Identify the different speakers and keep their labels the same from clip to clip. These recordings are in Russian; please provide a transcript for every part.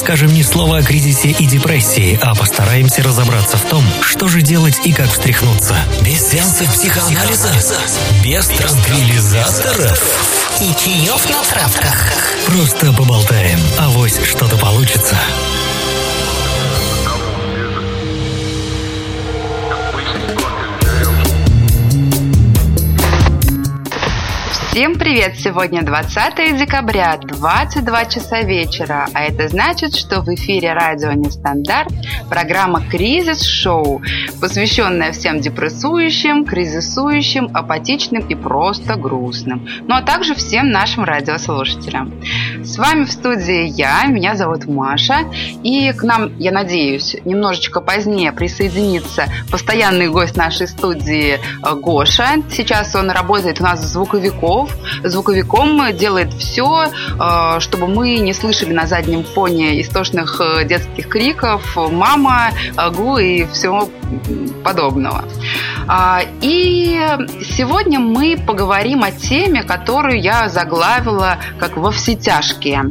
Speaker 1: скажем ни слова о кризисе и депрессии, а постараемся разобраться в том, что же делать и как встряхнуться. Без сеансов психоанализа, без транквилизаторов
Speaker 2: И чаев на травках.
Speaker 1: Просто поболтаем, авось что-то получится.
Speaker 3: Всем привет! Сегодня 20 декабря, 22 часа вечера, а это значит, что в эфире радио Нестандарт программа «Кризис-шоу», посвященная всем депрессующим, кризисующим, апатичным и просто грустным, ну а также всем нашим радиослушателям. С вами в студии я, меня зовут Маша, и к нам, я надеюсь, немножечко позднее присоединится постоянный гость нашей студии э, Гоша. Сейчас он работает у нас звуковиком, звуковиком делает все, э, чтобы мы не слышали на заднем фоне истошных э, детских криков «мама», «гу» и всего подобного. А, и сегодня мы поговорим о теме, которую я заглавила как «во все тяжкие».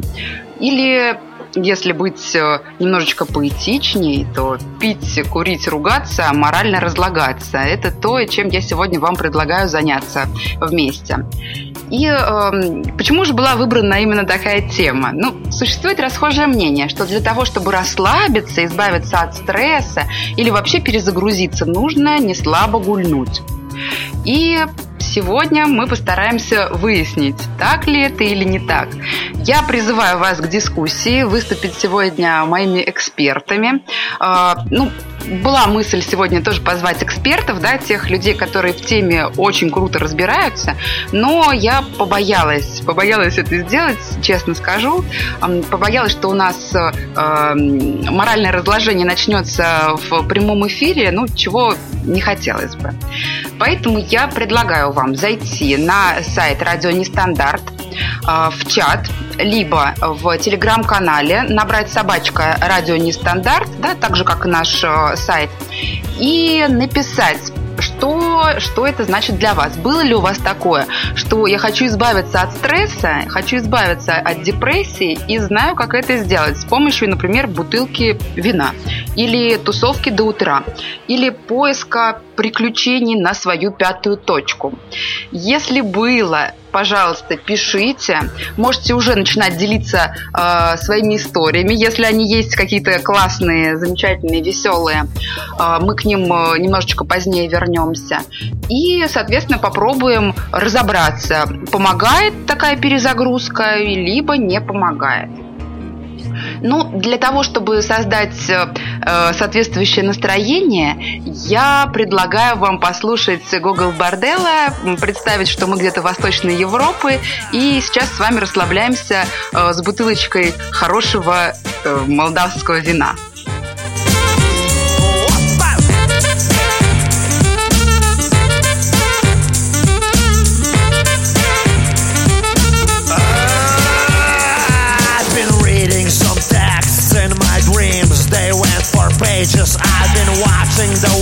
Speaker 3: Или если быть э, немножечко поэтичней, то пить, курить, ругаться, морально разлагаться. Это то, чем я сегодня вам предлагаю заняться вместе. И э, почему же была выбрана именно такая тема? Ну, существует расхожее мнение, что для того, чтобы расслабиться, избавиться от стресса или вообще перезагрузиться, нужно не слабо гульнуть. И сегодня мы постараемся выяснить, так ли это или не так. Я призываю вас к дискуссии, выступить сегодня моими экспертами. А, ну, была мысль сегодня тоже позвать экспертов, да, тех людей, которые в теме очень круто разбираются, но я побоялась, побоялась это сделать, честно скажу, побоялась, что у нас э, моральное разложение начнется в прямом эфире, ну, чего не хотелось бы. Поэтому я предлагаю вам зайти на сайт Радио Нестандарт, в чат, либо в телеграм-канале набрать собачка Радио Нестандарт, да, так же, как и наш э, сайт, и написать что, что это значит для вас? Было ли у вас такое, что я хочу избавиться от стресса, хочу избавиться от депрессии и знаю, как это сделать с помощью, например, бутылки вина или тусовки до утра или поиска приключений на свою пятую точку. Если было пожалуйста, пишите. Можете уже начинать делиться э, своими историями, если они есть какие-то классные, замечательные, веселые. Э, мы к ним э, немножечко позднее вернемся. И, соответственно, попробуем разобраться, помогает такая перезагрузка, либо не помогает. Ну, для того, чтобы создать э, соответствующее настроение, я предлагаю вам послушать Гогол Бордела, представить, что мы где-то в Восточной Европы, и сейчас с вами расслабляемся э, с бутылочкой хорошего э, молдавского вина.
Speaker 4: things I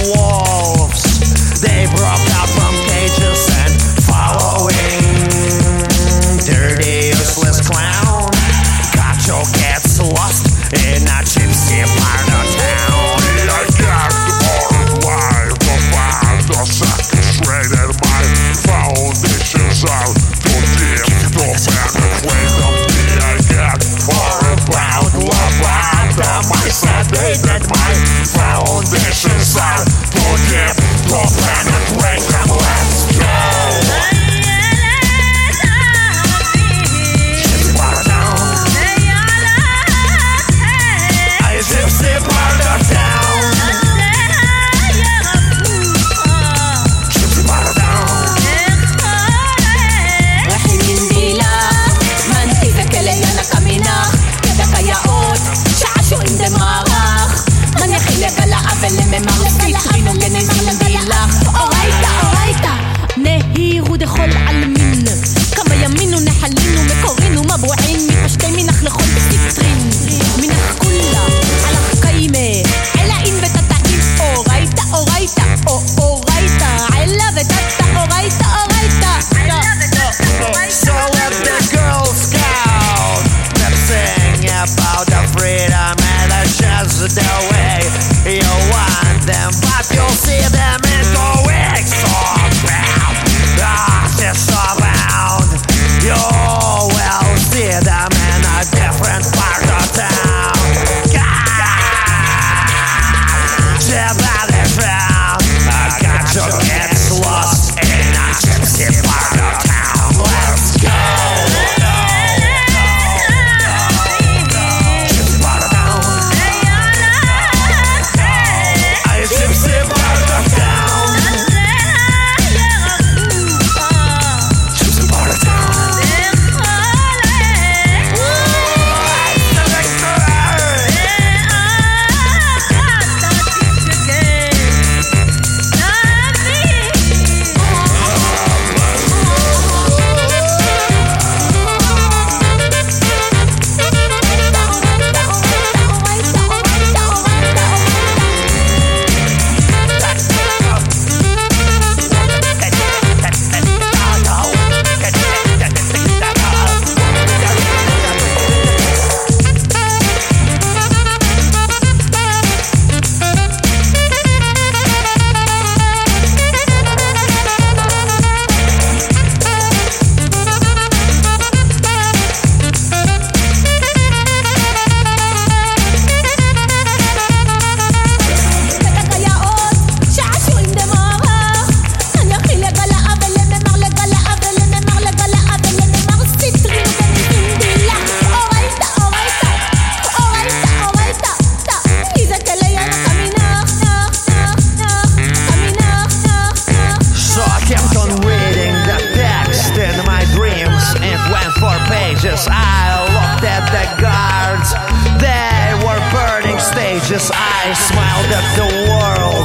Speaker 4: I smiled at the world.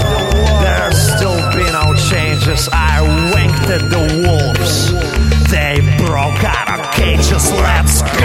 Speaker 4: There's still been no changes. I winked at the wolves. They broke out of cages. Let's go.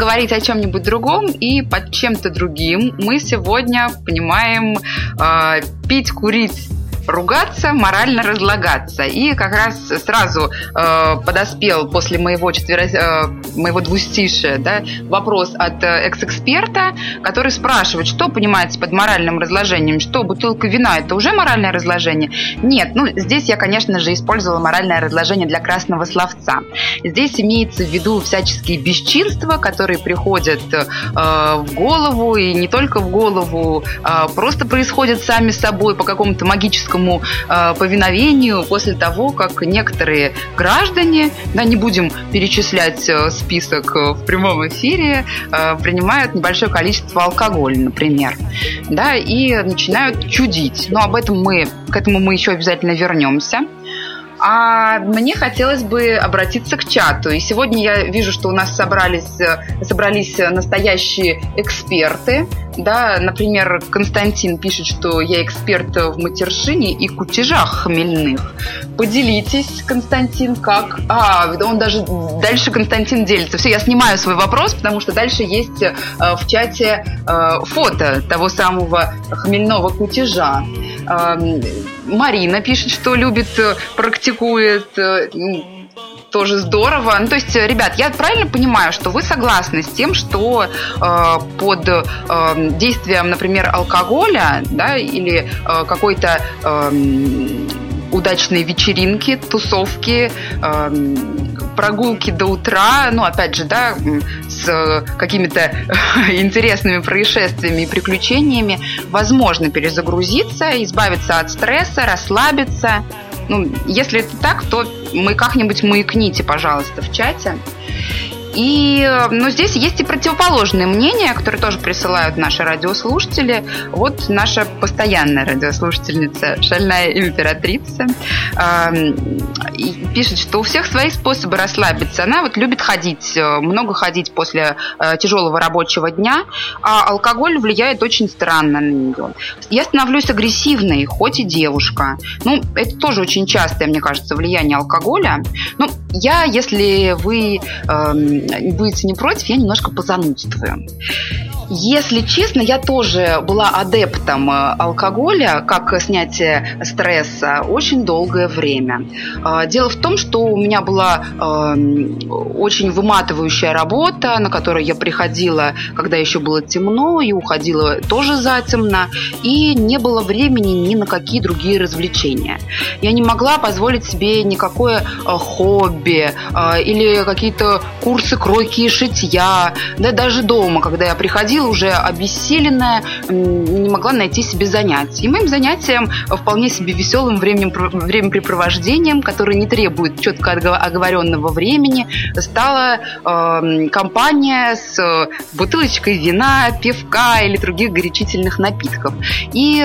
Speaker 3: Говорить о чем-нибудь другом и под чем-то другим. Мы сегодня понимаем э, пить, курить ругаться, морально разлагаться. И как раз сразу э, подоспел после моего, четверо, э, моего двустишия да, вопрос от э, экс-эксперта, который спрашивает, что понимаете под моральным разложением, что бутылка вина это уже моральное разложение? Нет, ну здесь я, конечно же, использовала моральное разложение для красного словца. Здесь имеется в виду всяческие бесчинства, которые приходят э, в голову и не только в голову, э, просто происходят сами собой по какому-то магическому э, повиновению после того, как некоторые граждане, да, не будем перечислять э, список э, в прямом эфире, э, принимают небольшое количество алкоголя, например, да, и начинают чудить. Но об этом мы, к этому мы еще обязательно вернемся. А мне хотелось бы обратиться к чату. И сегодня я вижу, что у нас собрались, э, собрались настоящие эксперты. Да, например, Константин пишет, что я эксперт в матершине и кутежах хмельных. Поделитесь, Константин, как... А, он даже дальше Константин делится. Все, я снимаю свой вопрос, потому что дальше есть э, в чате э, фото того самого хмельного кутежа. Марина пишет, что любит, э, практикует. э, Тоже здорово. Ну, то есть, э, ребят, я правильно понимаю, что вы согласны с тем, что э, под э, действием, например, алкоголя, да, или э, какой-то эм, удачной вечеринки, тусовки, эм, прогулки до утра, ну, опять же, да, с какими-то интересными происшествиями и приключениями, возможно перезагрузиться, избавиться от стресса, расслабиться. Ну, если это так, то мы как-нибудь маякните, пожалуйста, в чате. И, э, но здесь есть и противоположные мнения, которые тоже присылают наши радиослушатели. Вот наша постоянная радиослушательница, шальная императрица, и пишет, что у всех свои способы расслабиться. Она вот любит ходить, э, много ходить после э, тяжелого рабочего дня, а алкоголь влияет очень странно на нее. Я становлюсь агрессивной, хоть и девушка. Ну, это тоже очень частое, мне кажется, влияние алкоголя. Ну, я, если вы эм, будете не против, я немножко позанудствую. Если честно, я тоже была адептом э, алкоголя, как снятие стресса, очень долгое время. Э, Дело в том, что у меня была эм, очень выматывающая работа, на которую я приходила, когда еще было темно, и уходила тоже затемно, и не было времени ни на какие другие развлечения. Я не могла позволить себе никакое э, хобби э, или какие-то курсы кройки и шитья, да даже дома, когда я приходила уже обессиленная, не могла найти себе занятий. И моим занятием э, вполне себе веселым временем, времяпрепровождением, которое не требует четко оговоренного времени, стала э, компания с э, бутылочкой вина, пивка или других горячительных напитков. И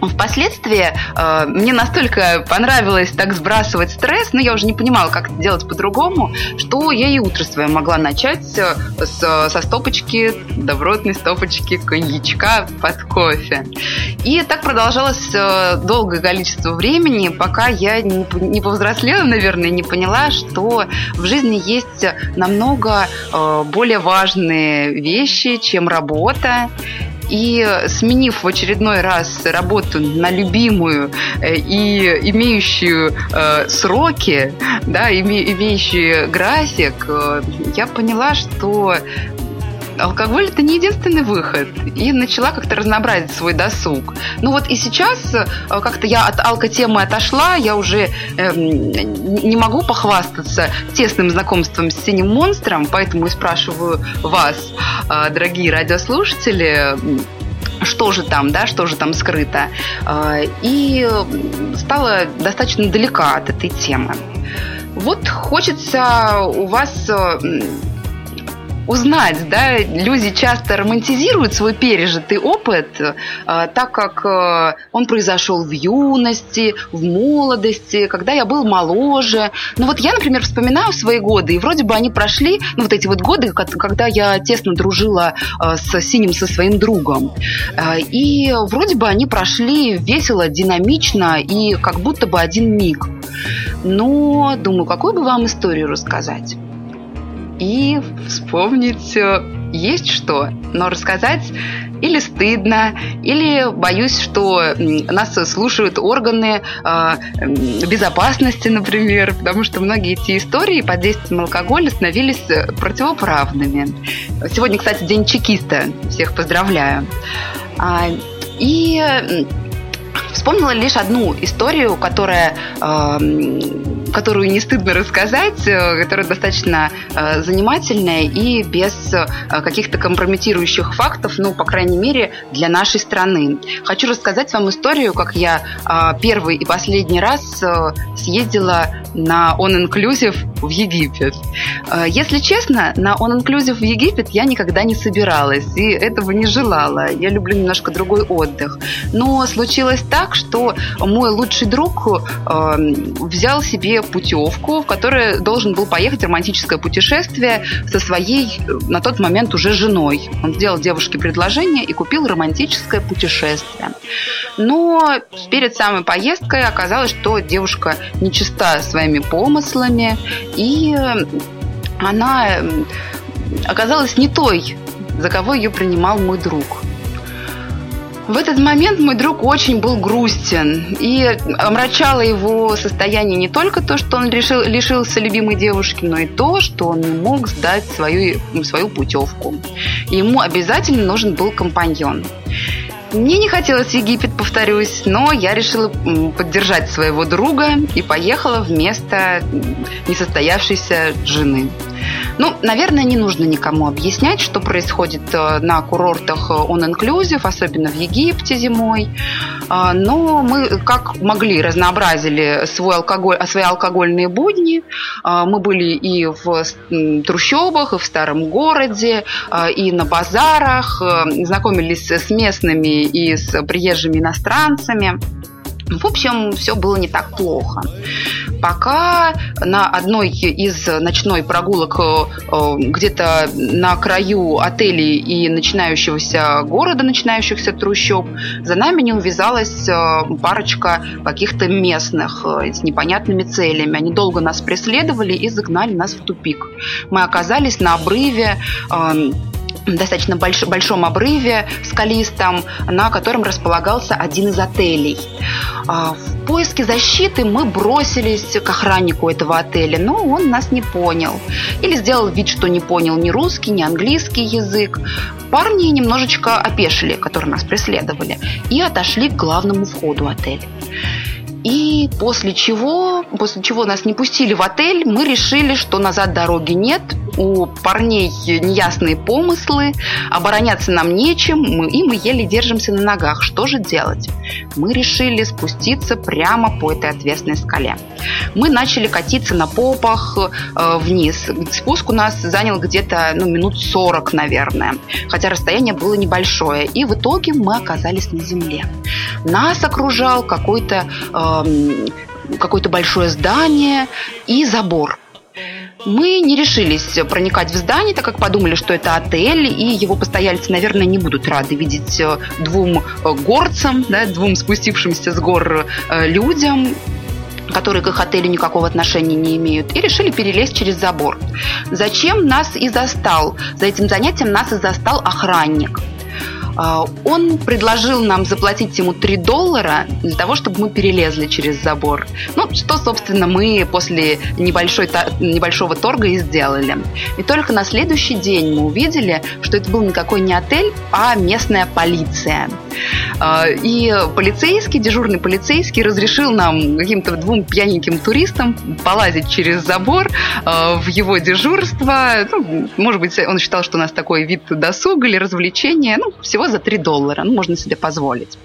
Speaker 3: Впоследствии э, мне настолько понравилось так сбрасывать стресс, но я уже не понимала, как это делать по-другому, что я и утро свое могла начать э, с, со стопочки, добротной стопочки коньячка под кофе. И так продолжалось э, долгое количество времени, пока я не, не повзрослела, наверное, не поняла, что в жизни есть намного э, более важные вещи, чем работа, и сменив в очередной раз работу на любимую э, и имеющую э, сроки, да, имеющие график, э, я поняла, что алкоголь это не единственный выход. И начала как-то разнообразить свой досуг. Ну вот и сейчас э, как-то я от алкотемы отошла, я уже э, не могу похвастаться тесным знакомством с синим монстром, поэтому и спрашиваю вас, э, дорогие радиослушатели, что же там, да, что же там скрыто. Э, и стала достаточно далека от этой темы. Вот хочется у вас узнать, да, люди часто романтизируют свой пережитый опыт, э, так как э, он произошел в юности, в молодости, когда я был моложе. Ну вот я, например, вспоминаю свои годы, и вроде бы они прошли, ну вот эти вот годы, когда я тесно дружила э, с Синим, со своим другом. И вроде бы они прошли весело, динамично и как будто бы один миг. Но думаю, какую бы вам историю рассказать? И вспомнить есть что, но рассказать или стыдно, или боюсь, что нас слушают органы э, безопасности, например, потому что многие эти истории под действием алкоголя становились э, противоправными. Сегодня, кстати, день чекиста. Всех поздравляю. А, и вспомнила лишь одну историю, которая которую не стыдно рассказать, э, которая достаточно э, занимательная и без э, каких-то компрометирующих фактов, ну, по крайней мере, для нашей страны. Хочу рассказать вам историю, как я первый и последний раз съездила на On Inclusive в Египет. Если честно, на On Inclusive в Египет я никогда не собиралась и этого не желала. Я люблю немножко другой отдых. Но случилось так, что мой лучший друг взял себе путевку, в которой должен был поехать романтическое путешествие со своей на тот момент уже женой. Он сделал девушке предложение и купил романтическое путешествие. Но перед самой поездкой оказалось, что девушка нечиста своими помыслами, и она оказалась не той, за кого ее принимал мой друг. В этот момент мой друг очень был грустен, и омрачало его состояние не только то, что он решил, лишился любимой девушки, но и то, что он не мог сдать свою, свою путевку. ему обязательно нужен был компаньон. Мне не хотелось в Египет, повторюсь, но я решила поддержать своего друга и поехала вместо несостоявшейся жены. Ну, наверное, не нужно никому объяснять, что происходит э, на курортах on inclusive, особенно в Египте зимой. А, но мы как могли разнообразили свой алкоголь, свои алкогольные будни. А, мы были и в трущобах, и в старом городе, а, и на базарах, э, знакомились с местными и с приезжими иностранцами. В общем, все было не так плохо. Пока на одной из ночной прогулок э, где-то на краю отелей и начинающегося города, начинающихся трущоб, за нами не увязалась э, парочка каких-то местных э, с непонятными целями. Они долго нас преследовали и загнали нас в тупик. Мы оказались на обрыве достаточно больш, большом обрыве скалистом, на котором располагался один из отелей. А, в поиске защиты мы бросились к охраннику этого отеля, но он нас не понял. Или сделал вид, что не понял ни русский, ни английский язык. Парни немножечко опешили, которые нас преследовали, и отошли к главному входу отеля. И после чего, после чего нас не пустили в отель, мы решили, что назад дороги нет, у парней неясные помыслы, обороняться нам нечем, мы, и мы еле держимся на ногах. Что же делать? Мы решили спуститься прямо по этой отвесной скале. Мы начали катиться на попах э, вниз. Спуск у нас занял где-то ну, минут 40, наверное, хотя расстояние было небольшое. И в итоге мы оказались на земле. Нас окружал какой-то э, какое-то большое здание и забор. Мы не решились проникать в здание, так как подумали, что это отель, и его постояльцы, наверное, не будут рады видеть э, двум э, горцам, да, двум спустившимся с гор э, людям, которые к их отелю никакого отношения не имеют, и решили перелезть через забор. Зачем нас и застал? За этим занятием нас и застал охранник – он предложил нам заплатить ему 3 доллара для того, чтобы мы перелезли через забор. Ну, что, собственно, мы после небольшой, небольшого торга и сделали. И только на следующий день мы увидели, что это был никакой не отель, а местная полиция. А, и полицейский, дежурный полицейский разрешил нам, каким-то двум пьяненьким туристам, полазить через забор а, в его дежурство. Ну, может быть, он считал, что у нас такой вид досуга или развлечения. Ну, всего за 3 доллара. Ну, можно себе позволить.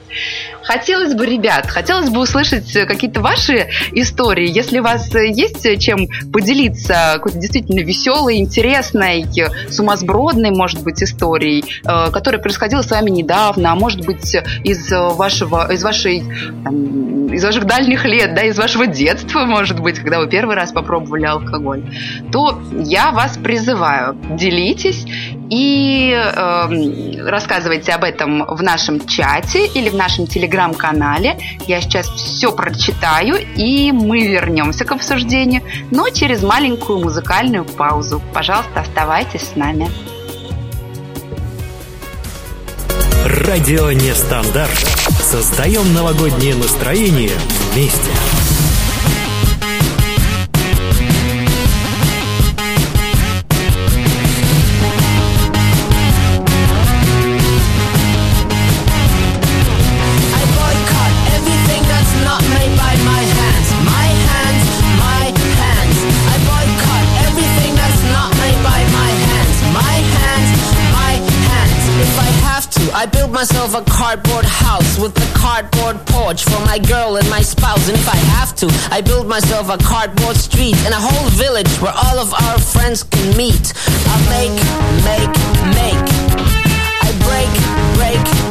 Speaker 3: Хотелось бы, ребят, хотелось бы услышать какие-то ваши истории. Если у вас есть чем поделиться какой-то действительно веселой, интересной, сумасбродной, может быть, историей, э, которая происходила с вами недавно, а может быть, из вашего, из вашей, из ваших дальних лет, да, из вашего детства, может быть, когда вы первый раз попробовали алкоголь, то я вас призываю, делитесь и э, рассказывайте об этом в нашем чате или в нашем телеграм-канале. Я сейчас все прочитаю, и мы вернемся к обсуждению, но через маленькую музыкальную паузу. Пожалуйста, оставайтесь с нами.
Speaker 1: Радио Нестандарт. Создаем новогоднее настроение вместе.
Speaker 5: Myself a cardboard house with a cardboard porch for my girl and my spouse. And if I have to, I build myself a cardboard street and a whole village where all of our friends can meet. I make, make, make. I break, break,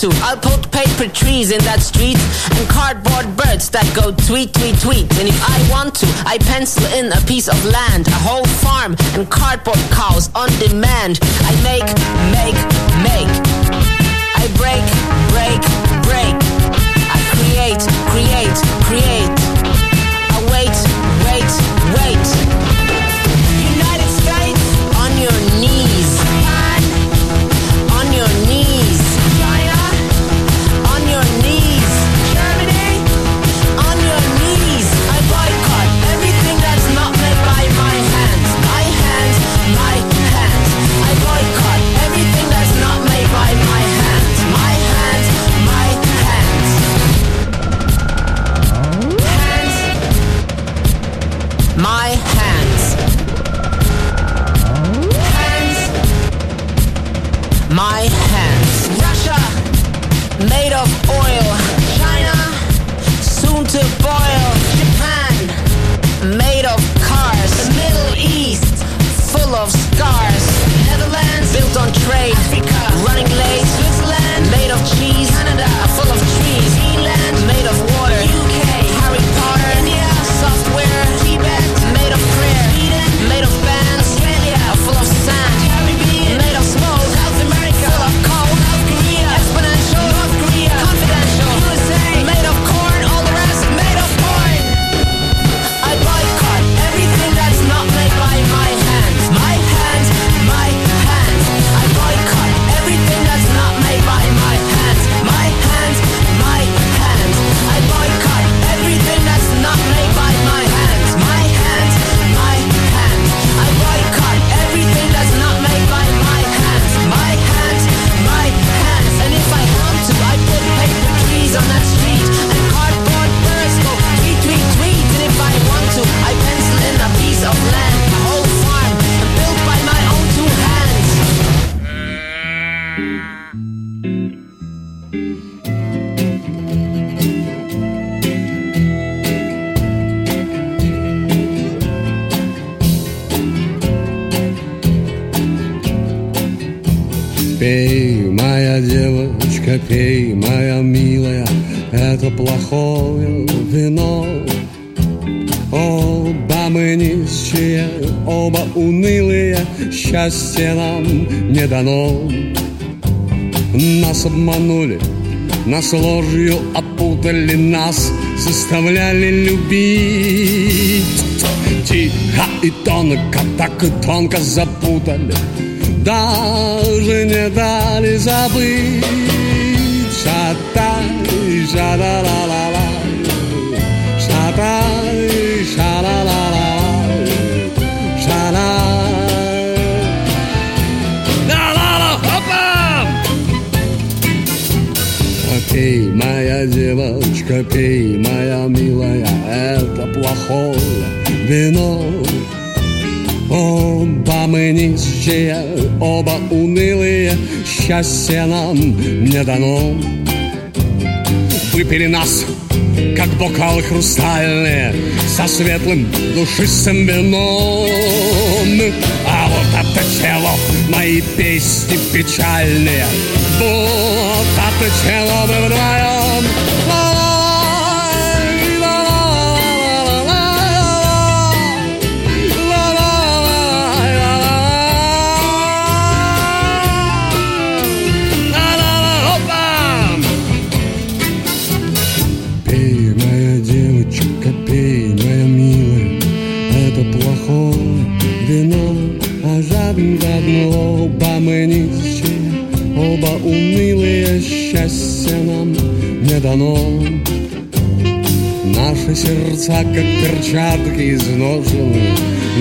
Speaker 5: to, I'll put paper trees in that street and cardboard birds that go tweet, tweet, tweet. And if I want to, I pencil in a piece of land, a whole farm, and cardboard cows on demand. I make, make, make. I break, break, break.
Speaker 6: Вино. Оба мы нищие, оба унылые, счастье нам не дано. Нас обманули, нас ложью опутали, нас заставляли любить. Тихо и тонко, так и тонко запутали, даже не дали забыть. Шатай, ша-ла-ла-ла-ла, шатай, ша-ла-ла-ла, ша-ла. Да-ла-ла, хопа! Пей, моя девочка, пей, моя милая, это плохое вино. Оба мы нищие, оба унылые, счастье нам не дано. Выпили нас, как бокалы хрустальные, со светлым душистым вином. А вот это тело, мои песни печальные, вот это тело мы вдвоем. Унылые, счастье нам не дано. Наши сердца, как перчатки изношены,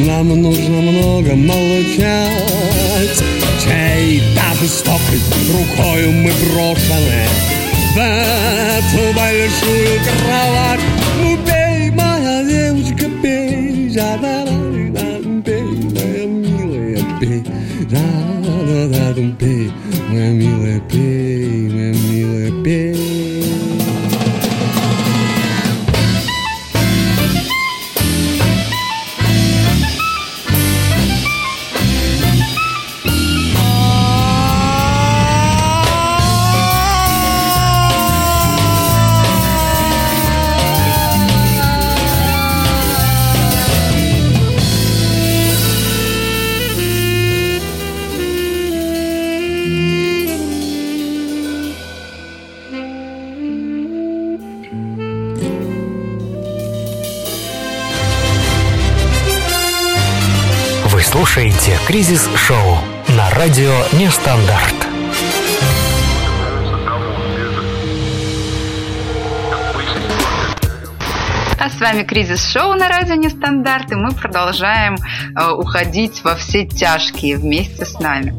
Speaker 6: нам нужно много молчать. Чей-то жестокой рукою мы брошены в эту большую кровать. Ну, пей, моя девочка, пей, да да да пей, моя милая, пей, да да да да пей, моя милая, пей, моя милая, пей.
Speaker 1: «Кризис-шоу» на радио «Нестандарт».
Speaker 3: А с вами Кризис-шоу на радио Нестандарт, и мы продолжаем э, уходить во все тяжкие вместе с нами.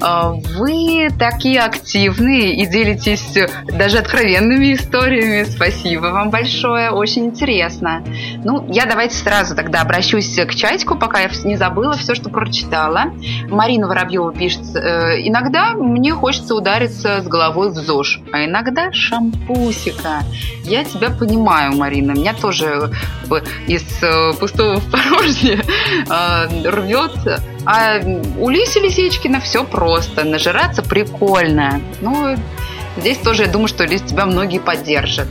Speaker 3: Э, вы такие активные и делитесь э, даже откровенными историями. Спасибо вам большое, очень интересно. Ну, я давайте сразу тогда обращусь к чатику, пока я не забыла все, что прочитала. Марина Воробьева пишет, э, иногда мне хочется удариться с головой в ЗОЖ, а иногда шампусика. Я тебя понимаю, Марина, меня тоже бы из э, пустого в порожнее э, рвет. А у Лиси Лисичкина все просто. Нажираться прикольно. Ну, здесь тоже я думаю, что Лиз тебя многие поддержат.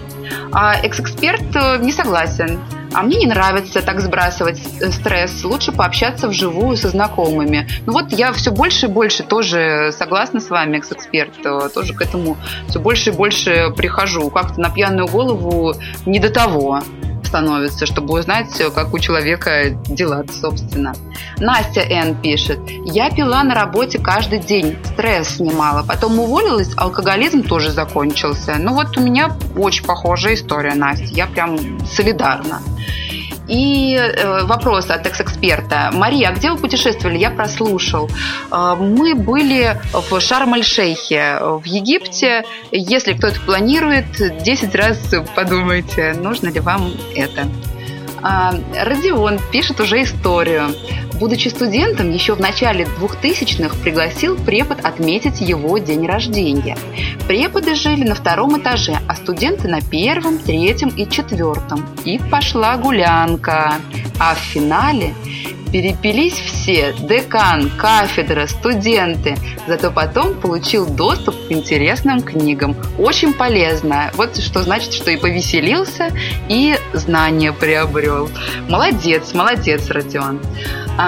Speaker 3: А экс-эксперт э, не согласен. А мне не нравится так сбрасывать с- стресс. Лучше пообщаться вживую со знакомыми. Ну вот я все больше и больше тоже согласна с вами, экс-эксперт. э, Тоже к этому все больше и больше прихожу. Как-то на пьяную голову не до того становится, чтобы узнать, как у человека дела, собственно. Настя Н. пишет. Я пила на работе каждый день, стресс снимала. Потом уволилась, алкоголизм тоже закончился. Ну вот у меня очень похожая история, Настя. Я прям солидарна. И э, вопрос от экс-эксперта. Мария, а где вы путешествовали? Я прослушал. Э, мы были в Шарм-эль-Шейхе в Египте. Если кто-то планирует, 10 раз подумайте, нужно ли вам это. А, Родион пишет уже историю. Будучи студентом, еще в начале 2000-х пригласил препод отметить его день рождения. Преподы жили на втором этаже, а студенты на первом, третьем и четвертом. И пошла гулянка. А в финале Перепились все, декан, кафедра, студенты. Зато потом получил доступ к интересным книгам. Очень полезно. Вот что значит, что и повеселился, и знания приобрел. Молодец, молодец, Родион.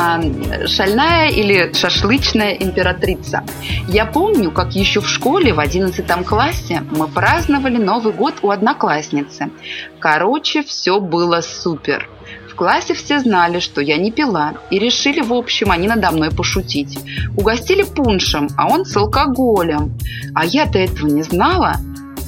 Speaker 3: А, шальная или шашлычная императрица. Я помню, как еще в школе в 11 классе мы праздновали Новый год у одноклассницы. Короче, все было супер. В классе все знали, что я не пила, и решили, в общем, они надо мной пошутить. Угостили пуншем, а он с алкоголем. А я-то этого не знала.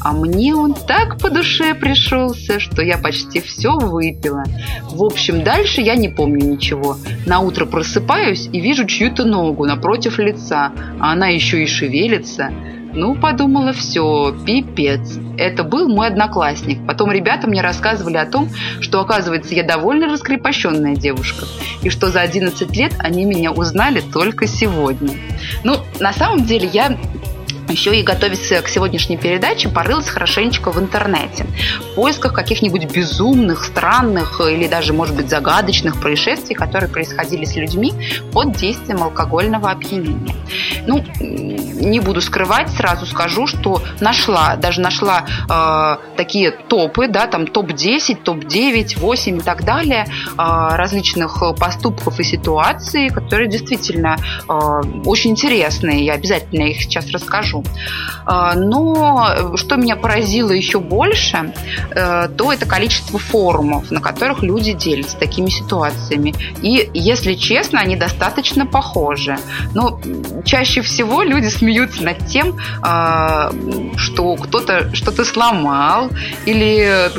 Speaker 3: А мне он так по душе пришелся, что я почти все выпила. В общем, дальше я не помню ничего. На утро просыпаюсь и вижу чью-то ногу напротив лица, а она еще и шевелится. Ну, подумала, все, пипец. Это был мой одноклассник. Потом ребята мне рассказывали о том, что, оказывается, я довольно раскрепощенная девушка. И что за 11 лет они меня узнали только сегодня. Ну, на самом деле, я еще и готовясь к сегодняшней передаче, порылась хорошенечко в интернете в поисках каких-нибудь безумных, странных или даже, может быть, загадочных происшествий, которые происходили с людьми под действием алкогольного опьянения. Ну, не буду скрывать, сразу скажу, что нашла, даже нашла э, такие топы, да, там топ-10, топ-9, 8 и так далее, э, различных поступков и ситуаций, которые действительно э, очень интересные. Я обязательно их сейчас расскажу скажу. А, но что меня поразило еще больше, э, то это количество форумов, на которых люди делятся такими ситуациями. И, если честно, они достаточно похожи. Но чаще всего люди смеются над тем, а, что кто-то что-то сломал или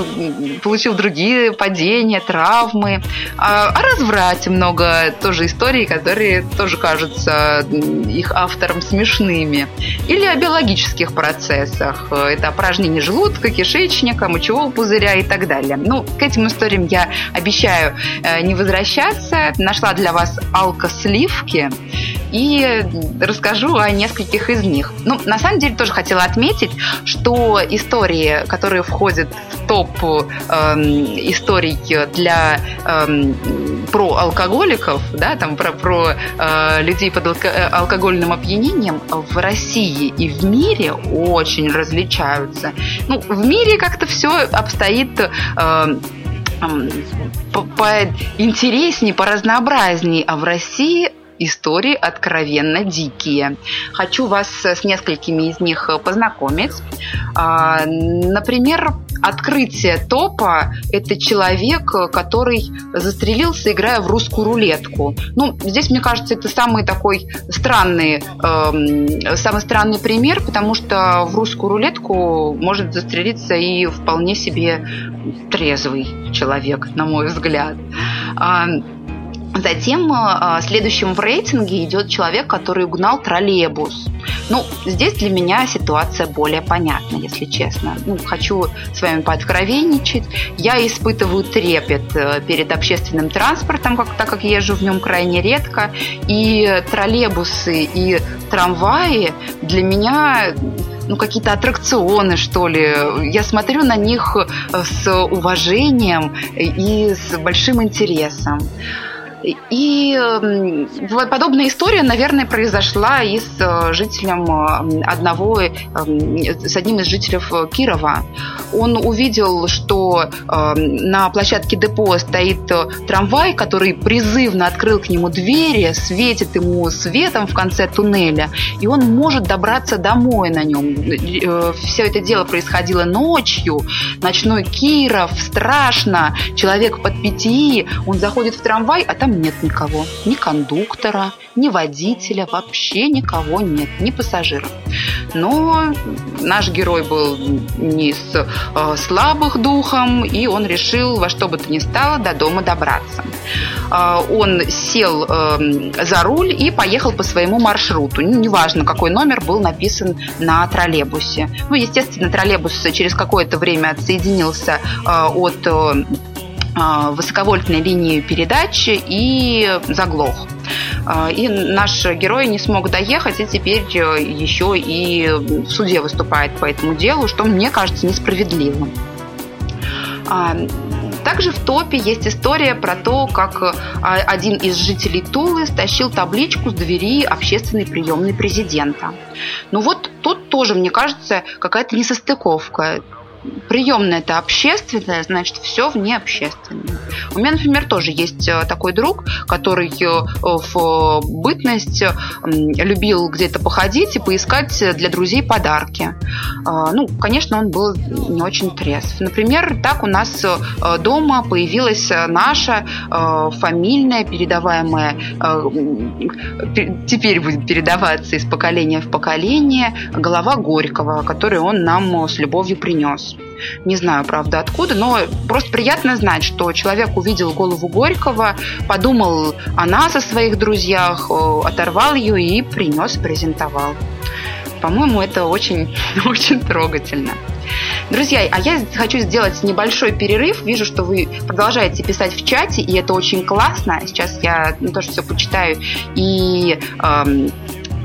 Speaker 3: получил другие падения, травмы. А, о разврате много тоже историй, которые тоже кажутся их авторам смешными. Или о биологических процессах. Это опорожнение желудка, кишечника, мочевого пузыря и так далее. Ну, к этим историям я обещаю э, не возвращаться. Нашла для вас алкосливки и расскажу о нескольких из них. Ну, на самом деле, тоже хотела отметить, что истории, которые входят в топ э, историй для э, про алкоголиков, да, там про, про э, людей под алко- э, алкогольным опьянением в России и в мире очень различаются. Ну, в мире как-то все обстоит э, поинтереснее, по разнообразнее, а в России истории откровенно дикие. Хочу вас с несколькими из них познакомить. А, например, открытие топа – это человек, который застрелился, играя в русскую рулетку. Ну, здесь, мне кажется, это самый такой странный, э, самый странный пример, потому что в русскую рулетку может застрелиться и вполне себе трезвый человек, на мой взгляд. А, Затем э, следующим в рейтинге идет человек, который угнал троллейбус. Ну, здесь для меня ситуация более понятна, если честно. Ну, хочу с вами пооткровенничать. Я испытываю трепет э, перед общественным транспортом, как, так как езжу в нем крайне редко. И троллейбусы, и трамваи для меня ну, какие-то аттракционы, что ли. Я смотрю на них э, с уважением и с большим интересом. И эм, подобная история, наверное, произошла и с э, жителем э, одного, эм, с одним из жителей Кирова. Он увидел, что эм, на площадке депо стоит э, трамвай, который призывно открыл к нему двери, светит ему светом в конце туннеля, и он может добраться домой на нем. Все это дело происходило ночью, ночной Киров, страшно, человек под пяти, он заходит в трамвай, а там нет никого. Ни кондуктора, ни водителя, вообще никого нет, ни пассажиров. Но наш герой был не с э, слабых духом, и он решил во что бы то ни стало до дома добраться. Э, он сел э, за руль и поехал по своему маршруту. Неважно, какой номер был написан на троллейбусе. Ну, естественно, троллейбус через какое-то время отсоединился э, от э, высоковольтной линии передачи и заглох. А, и наш герой не смог доехать, и теперь э, еще и в суде выступает по этому делу, что мне кажется несправедливым. А,
Speaker 7: Также в топе есть история про то, как а, один из жителей Тулы стащил табличку с двери общественной приемной президента. Ну вот тут тоже, мне кажется, какая-то несостыковка приемная это общественная, значит, все вне общественное. У меня, например, тоже есть э, такой друг, который э, в бытность любил где-то походить и поискать для друзей подарки. А, ну, конечно, он был не очень трезв. Например, так у нас э, дома появилась наша фамильная, передаваемая, теперь будет передаваться из поколения в поколение, голова Горького, который он нам с любовью принес. Не знаю, правда, откуда, но просто приятно знать, что человек увидел голову Горького, подумал о нас, о своих друзьях, оторвал ее и принес, презентовал. По-моему, это очень, очень трогательно. Друзья, а я хочу сделать небольшой перерыв. Вижу, что вы продолжаете писать в чате, и это очень классно. Сейчас я тоже все почитаю и эм,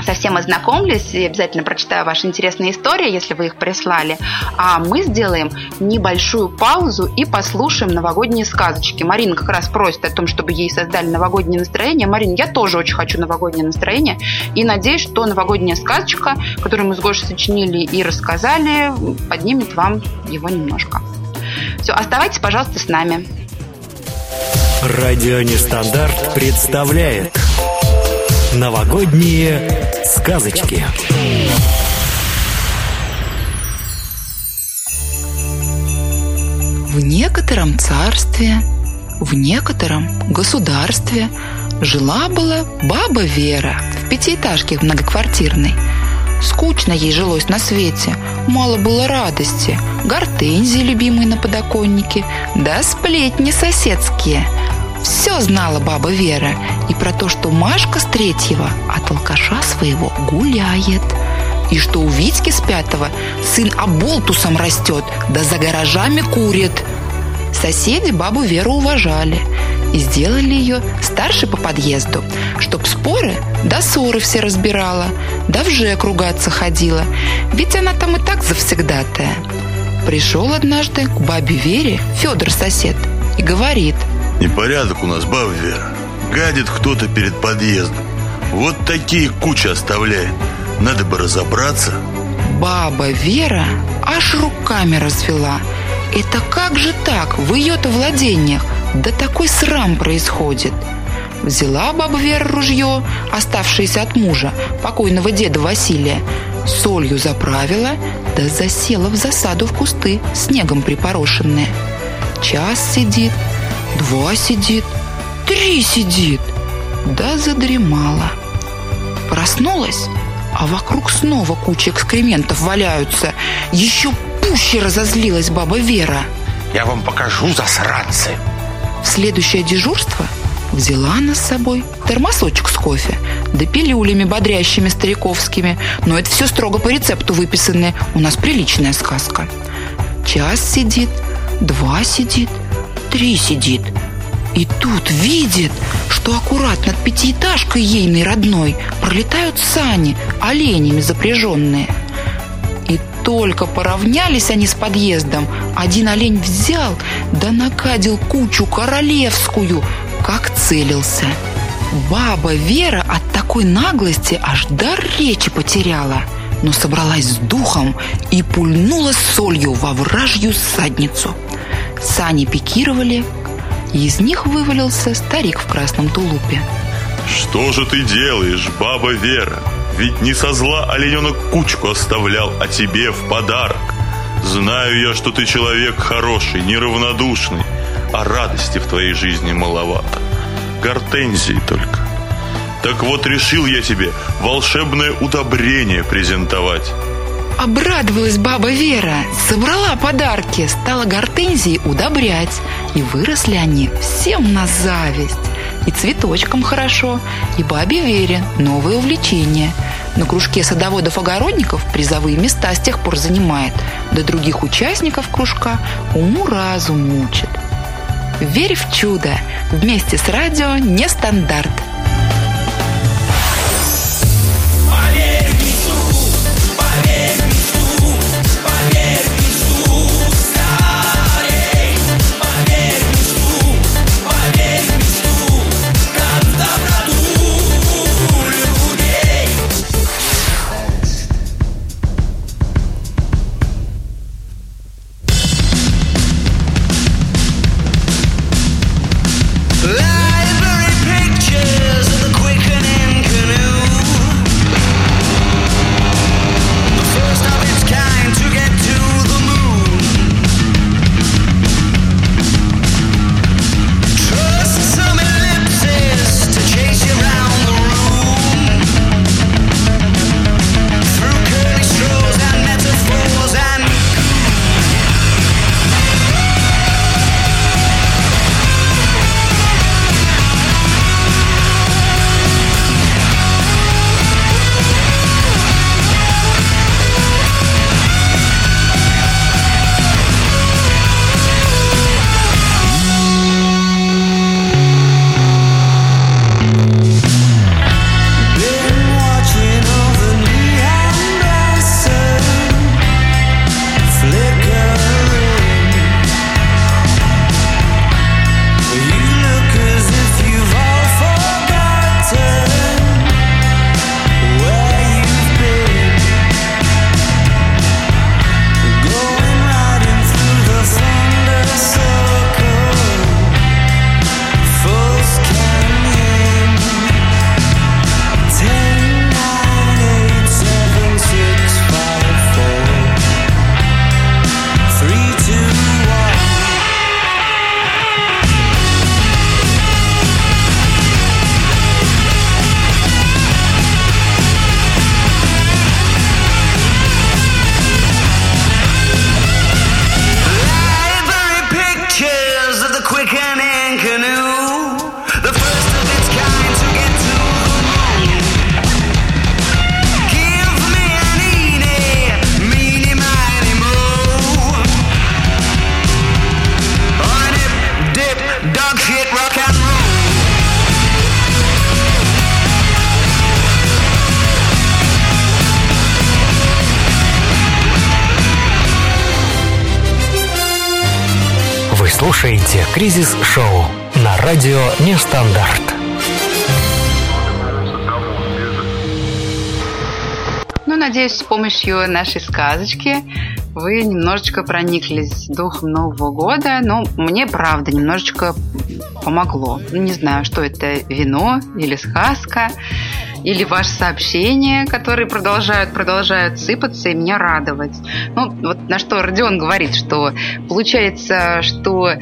Speaker 7: совсем ознакомлюсь и обязательно прочитаю ваши интересные истории, если вы их прислали. А мы сделаем небольшую паузу и послушаем новогодние сказочки. Марина как раз просит о том, чтобы ей создали новогоднее настроение. Марина, я тоже очень хочу новогоднее настроение и надеюсь, что новогодняя сказочка, которую мы с Гошей сочинили и рассказали, поднимет вам его немножко. Все, оставайтесь, пожалуйста, с нами.
Speaker 1: Радио Нестандарт представляет Новогодние сказочки.
Speaker 3: В некотором царстве, в некотором государстве жила-была баба Вера в пятиэтажке многоквартирной. Скучно ей жилось на свете, мало было радости, гортензии любимые на подоконнике, да сплетни соседские – все знала баба Вера и про то, что Машка с третьего от алкаша своего гуляет. И что у Витьки с пятого сын оболтусом растет, да за гаражами курит. Соседи бабу Веру уважали и сделали ее старше по подъезду, чтоб споры да ссоры все разбирала, да в ЖЭК ругаться ходила, ведь она там и так завсегдатая. Пришел однажды к бабе Вере Федор сосед и говорит –
Speaker 8: Непорядок у нас, баба Вера. Гадит кто-то перед подъездом. Вот такие кучи оставляет. Надо бы разобраться.
Speaker 3: Баба Вера аж руками развела. Это как же так? В ее-то владениях. Да такой срам происходит. Взяла баба Вера ружье, оставшееся от мужа, покойного деда Василия, солью заправила, да засела в засаду в кусты, снегом припорошенные. Час сидит, Два сидит, три сидит. Да задремала. Проснулась, а вокруг снова куча экскрементов валяются. Еще пуще разозлилась баба Вера.
Speaker 9: Я вам покажу, засранцы.
Speaker 3: В следующее дежурство взяла она с собой термосочек с кофе, да пилюлями бодрящими стариковскими. Но это все строго по рецепту выписанное. У нас приличная сказка. Час сидит, два сидит, три сидит. И тут видит, что аккурат над пятиэтажкой ейной родной пролетают сани, оленями запряженные. И только поравнялись они с подъездом, один олень взял, да накадил кучу королевскую, как целился. Баба Вера от такой наглости аж дар речи потеряла, но собралась с духом и пульнула солью во вражью задницу – Сани пикировали, и из них вывалился старик в красном тулупе.
Speaker 8: Что же ты делаешь, баба Вера? Ведь не со зла олененок кучку оставлял, а тебе в подарок. Знаю я, что ты человек хороший, неравнодушный, а радости в твоей жизни маловато. Гортензии только. Так вот решил я тебе волшебное удобрение презентовать.
Speaker 3: Обрадовалась баба Вера, собрала подарки, стала гортензии удобрять. И выросли они всем на зависть. И цветочкам хорошо, и бабе Вере новое увлечение. На кружке садоводов-огородников призовые места с тех пор занимает. До других участников кружка уму-разум мучит. Верь в чудо! Вместе с радио «Нестандарт».
Speaker 1: Слушаете «Кризис-шоу» на радио «Нестандарт».
Speaker 3: Ну, надеюсь, с помощью нашей сказочки вы немножечко прониклись духом Нового года. Ну, мне, правда, немножечко помогло. Не знаю, что это, вино или сказка или ваши сообщения, которые продолжают, продолжают сыпаться и меня радовать. Ну, вот на что Родион говорит, что получается, что э,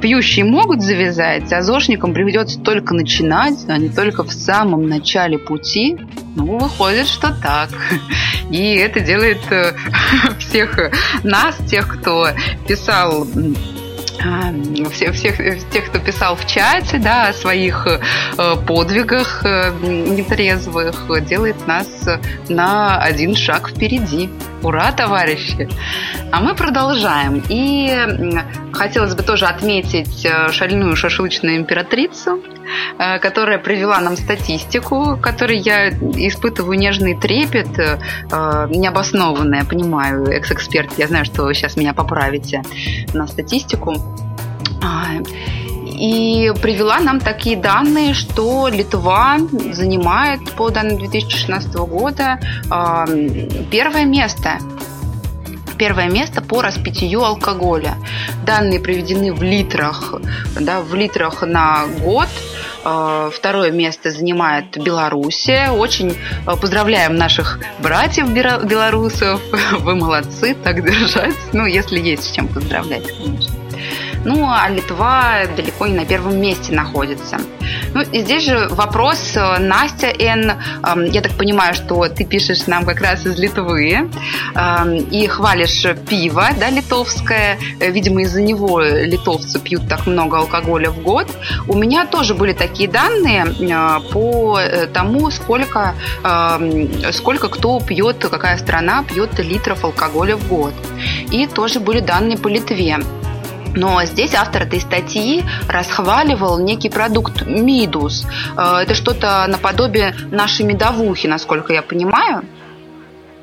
Speaker 3: пьющие могут завязать, а зошникам приведется только начинать, а не только в самом начале пути. Ну, выходит, что так. И это делает э, всех нас, тех, кто писал всех, всех тех, кто писал в чате, да, о своих э, подвигах э, нетрезвых, делает нас на один шаг впереди. Ура, товарищи! А мы продолжаем. И хотелось бы тоже отметить э, шальную шашлычную императрицу, э, которая привела нам статистику, которой я испытываю нежный трепет, э, необоснованный, я понимаю, экс-эксперт, я знаю, что вы сейчас меня поправите на статистику. А, и привела нам такие данные, что Литва занимает по данным 2016 года первое место первое место по распитию алкоголя. Данные приведены в литрах, да, в литрах на год. А, второе место занимает Белоруссия. Очень а, поздравляем наших братьев белорусов. Вы молодцы, так держать. Ну, если есть с чем поздравлять, конечно. Ну, а Литва далеко не на первом месте находится. Ну, и здесь же вопрос, э, Настя Н, эм, я так понимаю, что ты пишешь нам как раз из Литвы эм, и хвалишь пиво, да, литовское. Э, видимо, из-за него литовцы пьют так много алкоголя в год. У меня тоже были такие данные э, по тому, сколько, эм, сколько кто пьет, какая страна пьет литров алкоголя в год. И тоже были данные по Литве. Но здесь автор этой статьи расхваливал некий продукт Мидус. Э, это что-то наподобие нашей медовухи, насколько я понимаю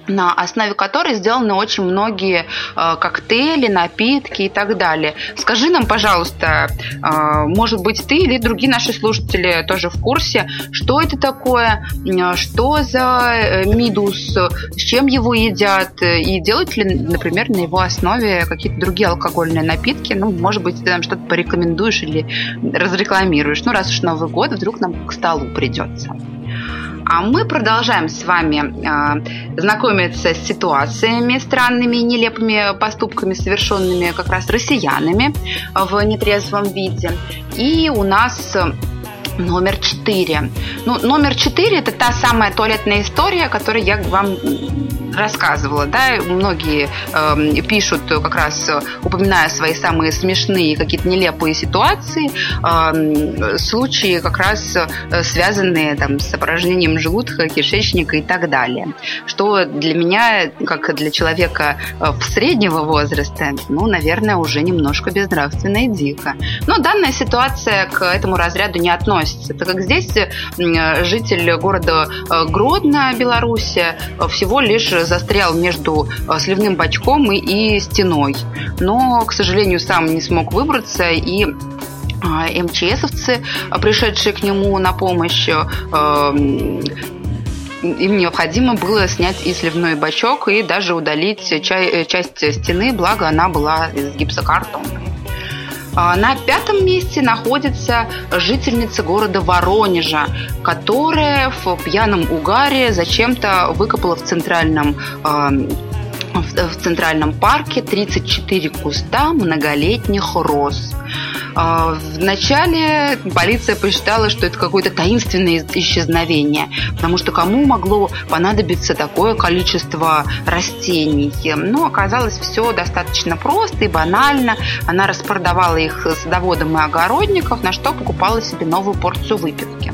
Speaker 3: на основе которой сделаны очень многие э, коктейли, напитки и так далее. Скажи нам, пожалуйста, э, может быть, ты или другие наши слушатели тоже в курсе, что это такое, что за э, мидус, с чем его едят, и делают ли, например, на его основе какие-то другие алкогольные напитки. Ну, может быть, ты нам что-то порекомендуешь или разрекламируешь. Ну, раз уж Новый год, вдруг нам к столу придется. А мы продолжаем с вами э, знакомиться с ситуациями странными и нелепыми поступками, совершенными как раз россиянами в нетрезвом виде. И у нас номер четыре. Ну, номер четыре – это та самая туалетная история, которую я вам рассказывала, да, многие э, пишут как раз, упоминая свои самые смешные какие-то нелепые ситуации, э, случаи как раз э, связанные там с опорожнением желудка, кишечника и так далее, что для меня, как для человека э, в среднего возраста, ну, наверное, уже немножко безнравственно и дико. Но данная ситуация к этому разряду не относится, так как здесь житель города э, Гродно, Беларуси, всего лишь застрял между э, сливным бачком и, и стеной. Но, к сожалению, сам не смог выбраться и а, МЧСовцы, пришедшие к нему на помощь, э, им необходимо было снять и сливной бачок, и даже удалить э, часть стены, благо она была из гипсокартона. А, на пятом месте находится жительница города Воронежа, которая в пьяном угаре зачем-то выкопала в центральном а, в Центральном парке 34 куста многолетних роз. А, Вначале полиция посчитала, что это какое-то таинственное исчезновение, потому что кому могло понадобиться такое количество растений. Но оказалось все достаточно просто и банально. Она распродавала их садоводам и огородников, на что покупала себе новую порцию выпивки.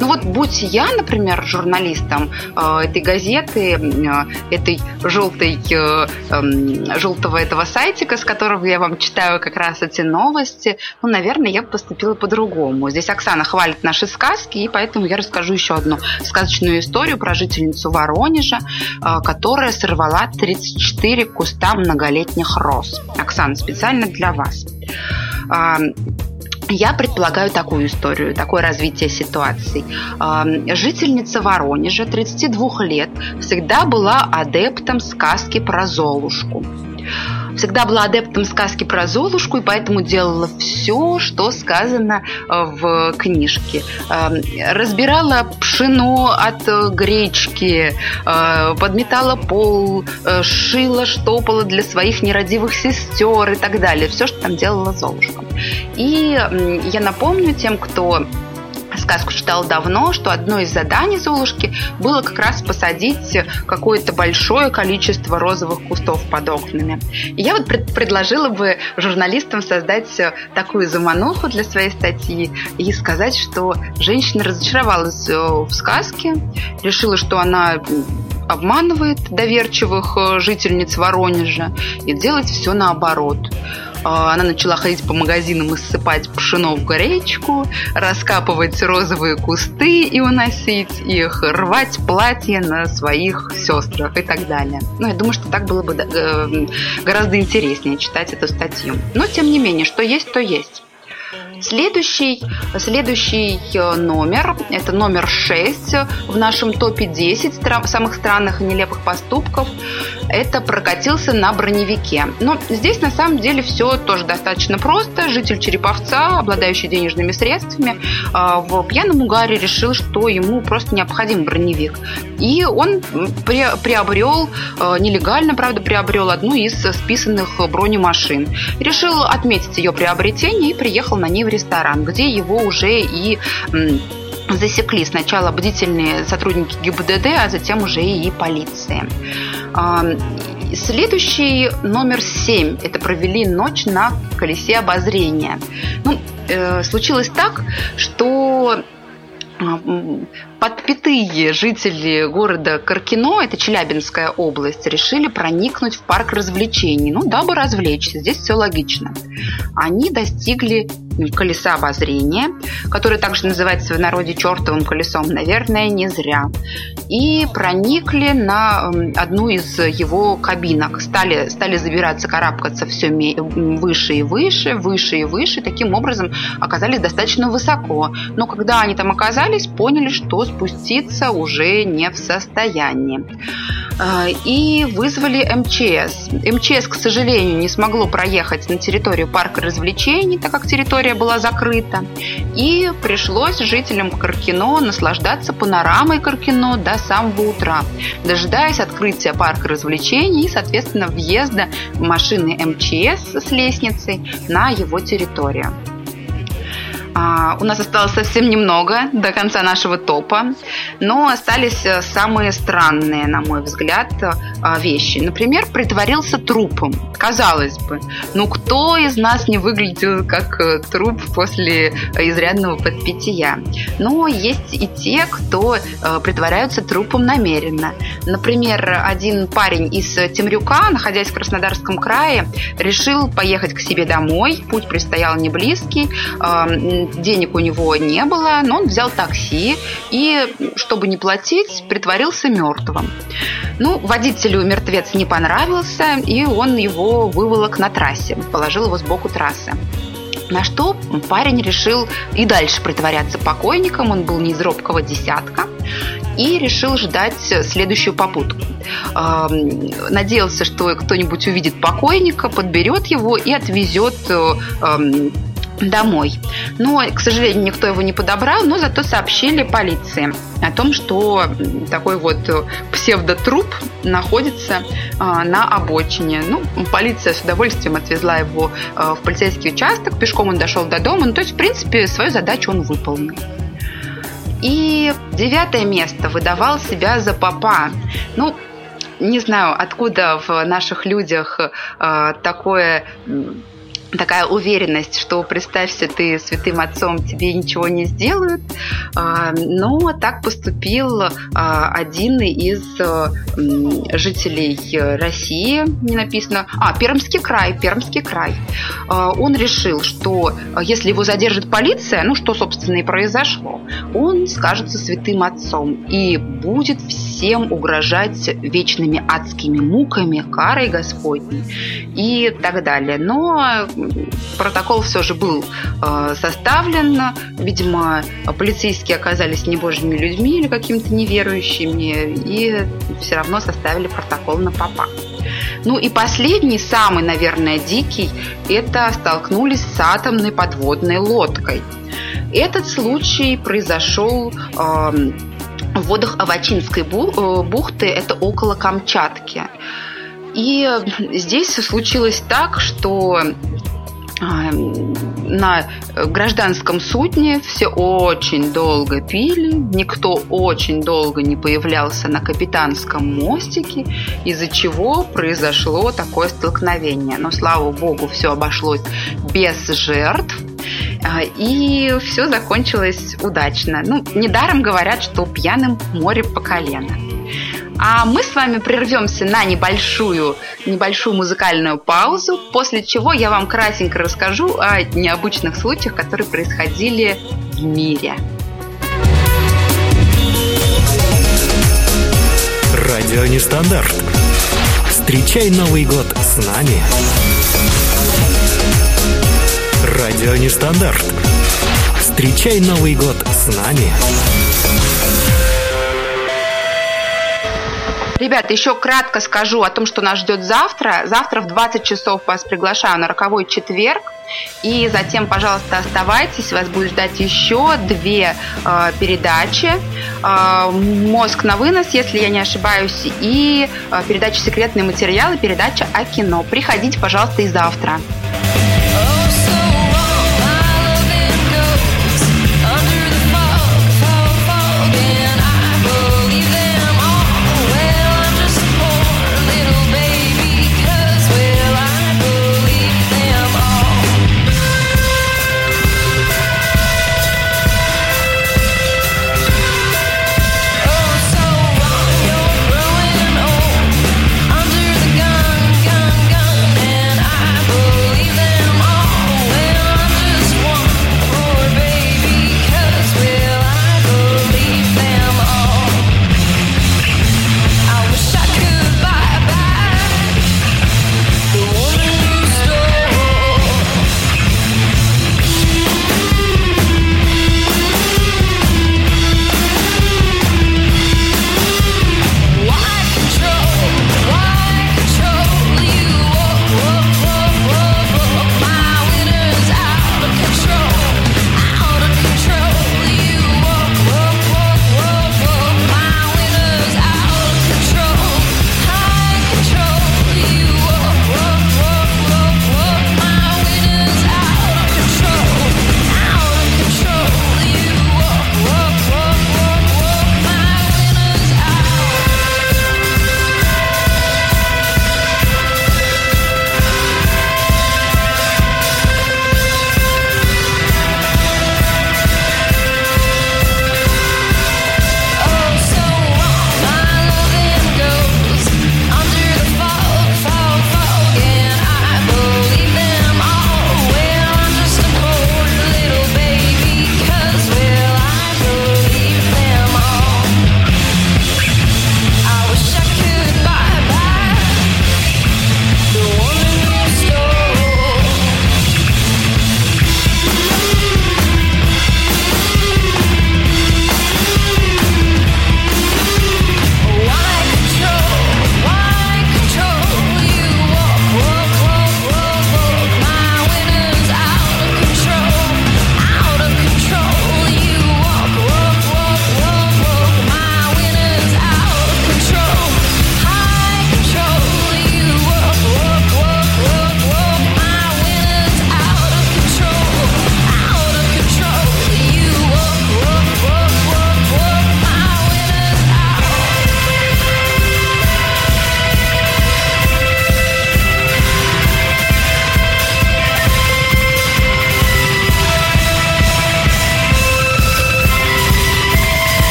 Speaker 3: Ну вот, будь я, например, журналистом э, этой газеты, э, этой желтой, э, э, желтого этого сайтика, с которого я вам читаю как раз эти новости, ну, наверное, я бы поступила по-другому. Здесь Оксана хвалит наши сказки, и поэтому я расскажу еще одну сказочную историю про жительницу Воронежа, которая сорвала 34 куста многолетних роз. Оксана, специально для вас. Я предполагаю такую историю, такое развитие ситуации. Жительница Воронежа, 32 лет, всегда была адептом сказки про Золушку всегда была адептом сказки про Золушку, и поэтому делала все, что сказано э, в книжке. Эм, разбирала пшено от э, гречки, э, подметала пол, шила, штопала для своих нерадивых сестер и так далее. Все, что там делала Золушка. И я напомню тем, кто сказку читала давно, что одно из заданий Золушки было как раз посадить какое-то большое количество розовых кустов под окнами. И я вот пред предложила бы журналистам создать такую замануху для своей статьи и сказать, что женщина разочаровалась э, в сказке, решила, что она обманывает доверчивых э, жительниц Воронежа и делать все наоборот. А, она начала ходить по магазинам и ссыпать пшено в гречку, раскапывать розовые кусты и уносить их, рвать платья на своих сестрах и так далее. Ну, я думаю, что так было бы э, гораздо интереснее читать эту статью. Но, тем не менее, что есть, то есть. Следующий, следующий э, номер, это номер 6 в нашем топе 10 самых странных и нелепых поступков. Это прокатился на броневике. Но здесь на самом деле все тоже достаточно просто. Житель Череповца, обладающий денежными средствами, э, в пьяном угаре решил, что ему просто необходим броневик. И он приобрел, э, нелегально, правда, приобрел одну из списанных бронемашин. Решил отметить ее приобретение и приехал на ней в ресторан, где его уже и засекли сначала бдительные сотрудники ГИБДД, а затем уже и полиции. Следующий номер семь. Это провели ночь на колесе обозрения. Ну, э, случилось так, что подпитые жители города Каркино, это Челябинская область, решили проникнуть в парк развлечений, ну, дабы развлечься. Здесь все логично. Они достигли колеса обозрения, которое также называется в народе чертовым колесом, наверное, не зря. И проникли на одну из его кабинок. Стали, стали забираться, карабкаться все выше и выше, выше и выше. Таким образом оказались достаточно высоко. Но когда они там оказались, поняли, что спуститься уже не в состоянии. А, и вызвали МЧС. МЧС, к сожалению, не смогло проехать на территорию парка развлечений, так как территория была закрыта. И пришлось жителям Каркино наслаждаться панорамой Каркино до самого утра, дожидаясь открытия парка развлечений и, соответственно, въезда машины МЧС с лестницей на его территорию. А, у нас осталось совсем немного до конца нашего топа, но остались э, самые странные, на мой взгляд, э, вещи. Например, притворился трупом. Казалось бы, ну кто из нас не выглядел как э, труп после изрядного подпития? Но есть и те, кто притворяются трупом намеренно. Например, один парень из Темрюка, находясь в Краснодарском крае, решил поехать к себе домой. Путь предстоял не близкий денег у него не было, но он взял такси и, чтобы не платить, притворился мертвым. Ну, водителю мертвец не понравился, и он его выволок на трассе, положил его сбоку трассы. На что парень решил и дальше притворяться покойником, он был не из робкого десятка, и решил ждать следующую попутку. Надеялся, что кто-нибудь увидит покойника, подберет его и отвезет домой. Но, к сожалению, никто его не подобрал, но зато сообщили полиции о том, что такой вот псевдотруп находится а, на обочине. Ну, полиция с удовольствием отвезла его а, в полицейский участок, пешком он дошел до дома, ну, то есть, в принципе, свою задачу он выполнил. И девятое место выдавал себя за папа. Ну, не знаю, откуда в наших людях э, такое такая уверенность, что представься ты святым отцом, тебе ничего не сделают. А, но так поступил а, один из а, жителей России, не написано, а, Пермский край, Пермский край. Он решил, что если его задержит полиция, ну что, собственно, и произошло, он скажется святым отцом и будет всем угрожать вечными адскими муками, карой Господней и так далее. Но протокол все же был э, составлен. Видимо, полицейские оказались не божьими людьми или какими-то неверующими, и все равно составили протокол на папа. Ну и последний, самый, наверное, дикий, это столкнулись с атомной подводной лодкой. Этот случай произошел э, в водах Авачинской э, бухты, это около Камчатки. И здесь случилось так, что на гражданском судне все очень долго пили, никто очень долго не появлялся на капитанском мостике, из-за чего произошло такое столкновение. Но, слава богу, все обошлось без жертв, а, и все закончилось удачно. Ну, недаром говорят, что пьяным море по колено. А мы с вами прервемся на небольшую, небольшую музыкальную паузу, после чего я вам кратенько расскажу о необычных случаях, которые происходили в мире.
Speaker 1: Радио Нестандарт. Встречай Новый год с нами. Радио Нестандарт. Встречай Новый год с нами.
Speaker 3: Ребята, еще кратко скажу о том, что нас ждет завтра. Завтра в 20 часов вас приглашаю на роковой четверг. И затем, пожалуйста, оставайтесь, вас будет ждать еще две э, передачи. Э, «Мозг на вынос», если я не ошибаюсь, и э, передача «Секретные материалы», передача о кино. Приходите, пожалуйста, и завтра.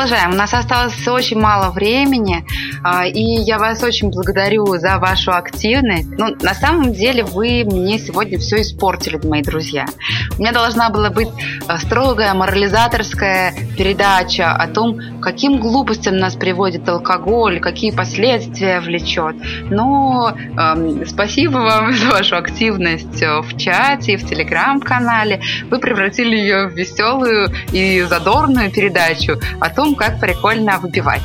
Speaker 3: Продолжаем. У нас осталось очень мало времени, а, и я вас очень благодарю за вашу активность. Ну, на самом деле, вы мне сегодня все испортили, мои друзья. У меня должна была быть а, строгая морализаторская передача о том, каким глупостям нас приводит алкоголь, какие последствия влечет. Но э, спасибо вам за вашу активность в чате и в телеграм-канале. Вы превратили ее в веселую и задорную передачу о том, как прикольно выпивать.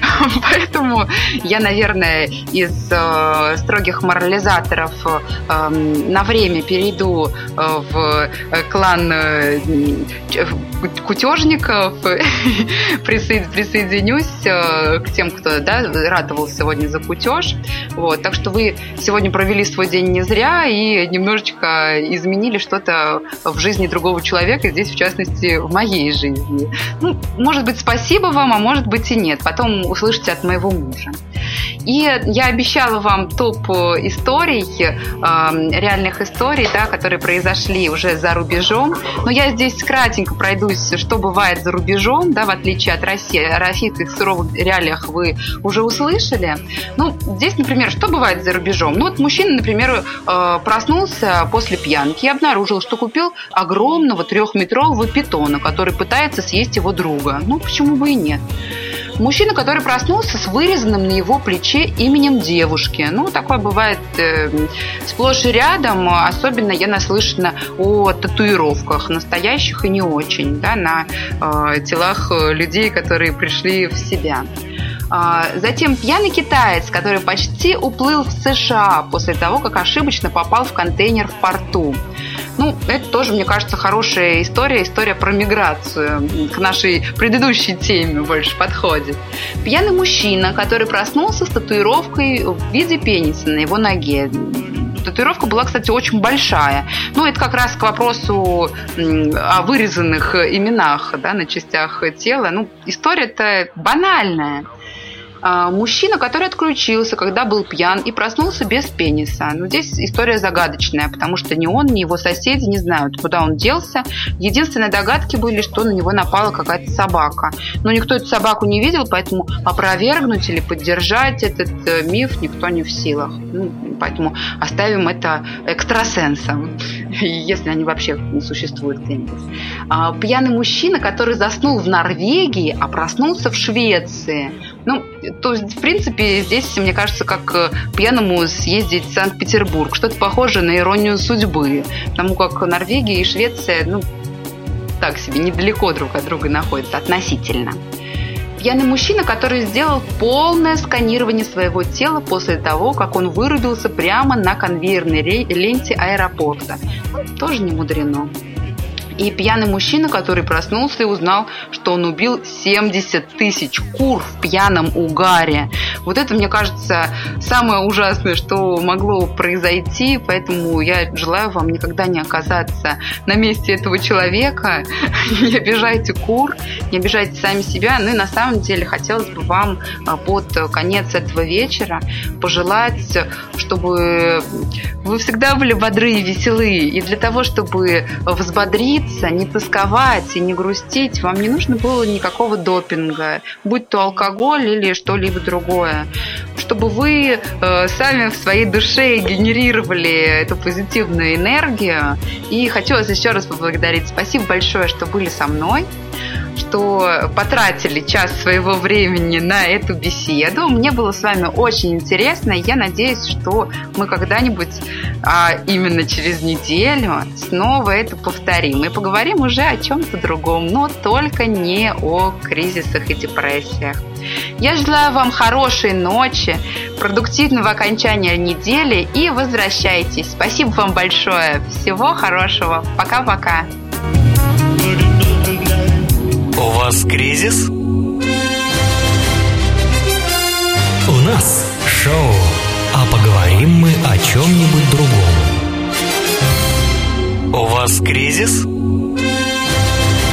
Speaker 3: Поэтому я, наверное, из э, строгих морализаторов э, на время перейду э, в клан э, присоединюсь э, к тем, кто да, радовался сегодня за кутеж. Вот, так что вы сегодня провели свой день не зря и немножечко изменили что-то в жизни другого человека, здесь, в частности, в моей жизни. Ну, может быть, спасибо вам, а может быть и нет. Потом услышите от моего мужа. И я обещала вам топ историй, э, реальных историй, да, которые произошли уже за рубежом. Но я здесь кратенько пройдусь, что бывает за рубежом, да, в отличие от России. О российских суровых реалиях вы уже услышали. Ну, здесь, например, что бывает за рубежом? Ну, вот мужчина, например, э, проснулся после пьянки и обнаружил, что купил огромного трехметрового питона, который пытается съесть его друга. Ну, почему бы и нет? Мужчина, который проснулся с вырезанным на его плече именем девушки. Ну, такое бывает э, сплошь и рядом. Особенно я наслышана о татуировках, настоящих и не очень, да, на э, телах людей, которые пришли в себя. А, затем пьяный китаец, который почти уплыл в США после того, как ошибочно попал в контейнер в порту. Ну, это тоже, мне кажется, хорошая история, история про миграцию. К нашей предыдущей теме больше подходит. Пьяный мужчина, который проснулся с татуировкой в виде пениса на его ноге татуировка была, кстати, очень большая. Ну, это как раз к вопросу о вырезанных именах да, на частях тела. Ну, история-то банальная. А, мужчина, который отключился, когда был пьян и проснулся без пениса. Но ну, здесь история загадочная, потому что ни он, ни его соседи не знают, куда он делся. Единственные догадки были, что на него напала какая-то собака. Но никто эту собаку не видел, поэтому опровергнуть или поддержать этот э, миф никто не в силах. Ну, поэтому оставим это экстрасенсам, если они вообще существуют где-нибудь. А, пьяный мужчина, который заснул в Норвегии, а проснулся в Швеции. Ну, то есть, в принципе, здесь, мне кажется, как э, пьяному съездить в Санкт-Петербург. Что-то похожее на иронию судьбы. Потому как Норвегия и Швеция, ну, так себе, недалеко друг от друга находятся относительно. Пьяный мужчина, который сделал полное сканирование своего тела после того, как он вырубился прямо на конвейерной ленте аэропорта. Ну, тоже не мудрено и пьяный мужчина, который проснулся и узнал, что он убил 70 тысяч кур в пьяном угаре. Вот это, мне кажется, самое ужасное, что могло произойти, поэтому я желаю вам никогда не оказаться на месте этого человека. Не обижайте кур, не обижайте сами себя. Ну и на самом деле хотелось бы вам а, под конец этого вечера пожелать, чтобы вы всегда были бодры и веселы. И для того, чтобы взбодриться, учиться, не тосковать и не грустить, вам не нужно было никакого допинга, будь то алкоголь или что-либо другое. Чтобы вы э, сами в своей душе генерировали эту позитивную энергию. И вас еще раз поблагодарить. Спасибо большое, что были со мной что потратили час своего времени на эту беседу. Мне было с вами очень интересно. Я надеюсь, что мы когда-нибудь, а именно через неделю, снова это повторим. И поговорим уже о чем-то другом, но только не о кризисах и депрессиях. Я желаю вам хорошей ночи, продуктивного окончания недели и возвращайтесь. Спасибо вам большое. Всего хорошего. Пока-пока.
Speaker 1: У вас кризис? У нас шоу, а поговорим мы о чем-нибудь другом. У вас кризис?